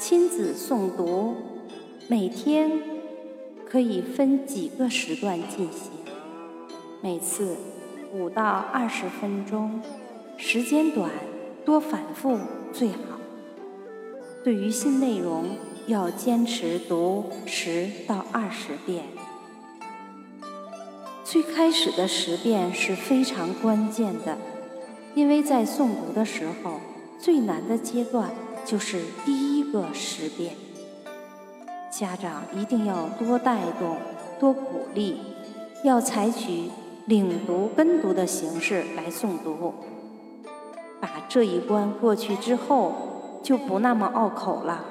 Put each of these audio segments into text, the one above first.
亲子诵读，每天可以分几个时段进行，每次五到二十分钟，时间短多反复最好。对于新内容，要坚持读十到二十遍。最开始的十遍是非常关键的，因为在诵读的时候，最难的阶段就是第一个十遍。家长一定要多带动、多鼓励，要采取领读跟读的形式来诵读。把这一关过去之后，就不那么拗口了。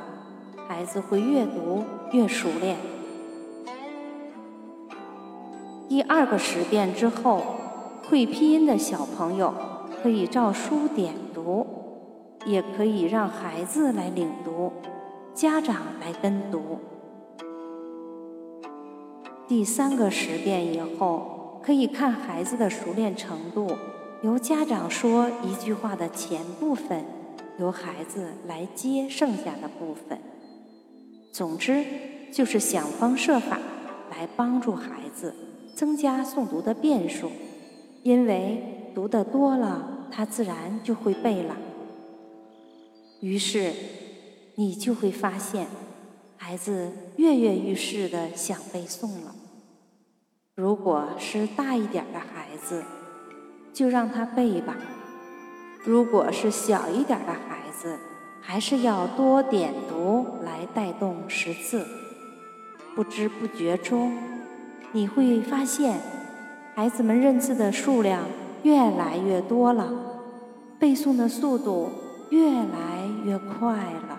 孩子会越读越熟练。第二个十遍之后，会拼音的小朋友可以照书点读，也可以让孩子来领读，家长来跟读。第三个十遍以后，可以看孩子的熟练程度，由家长说一句话的前部分，由孩子来接剩下的部分。总之，就是想方设法来帮助孩子增加诵读的遍数，因为读得多了，他自然就会背了。于是，你就会发现，孩子跃跃欲试的想背诵了。如果是大一点的孩子，就让他背吧；如果是小一点的孩子，还是要多点读来带动识字，不知不觉中，你会发现，孩子们认字的数量越来越多了，背诵的速度越来越快了。